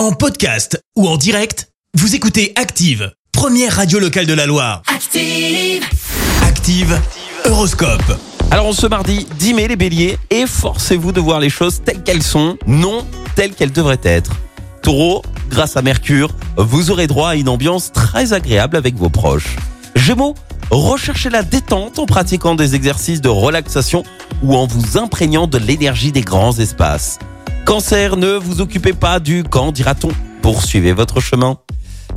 En podcast ou en direct, vous écoutez Active, première radio locale de la Loire. Active. Active, Horoscope. Alors on ce mardi 10 mai les béliers, efforcez-vous de voir les choses telles qu'elles sont, non telles qu'elles devraient être. Taureau, grâce à Mercure, vous aurez droit à une ambiance très agréable avec vos proches. Gémeaux, recherchez la détente en pratiquant des exercices de relaxation ou en vous imprégnant de l'énergie des grands espaces. Cancer, ne vous occupez pas du quand dira-t-on, poursuivez votre chemin.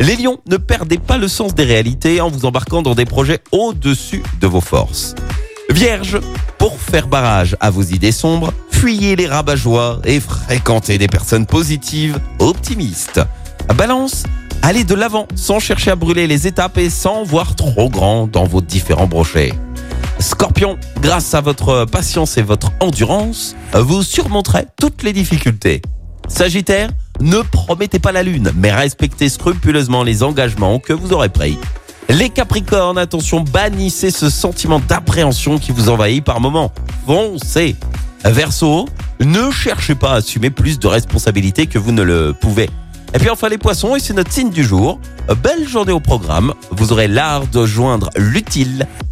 Les lions, ne perdez pas le sens des réalités en vous embarquant dans des projets au-dessus de vos forces. Vierge, pour faire barrage à vos idées sombres, fuyez les rabat et fréquentez des personnes positives, optimistes. Balance, allez de l'avant sans chercher à brûler les étapes et sans voir trop grand dans vos différents brochets. Scorpion, grâce à votre patience et votre endurance, vous surmonterez toutes les difficultés. Sagittaire, ne promettez pas la lune, mais respectez scrupuleusement les engagements que vous aurez pris. Les Capricornes, attention, bannissez ce sentiment d'appréhension qui vous envahit par moments. Foncez. Verseau, ne cherchez pas à assumer plus de responsabilités que vous ne le pouvez. Et puis enfin les poissons, et c'est notre signe du jour. Belle journée au programme. Vous aurez l'art de joindre l'utile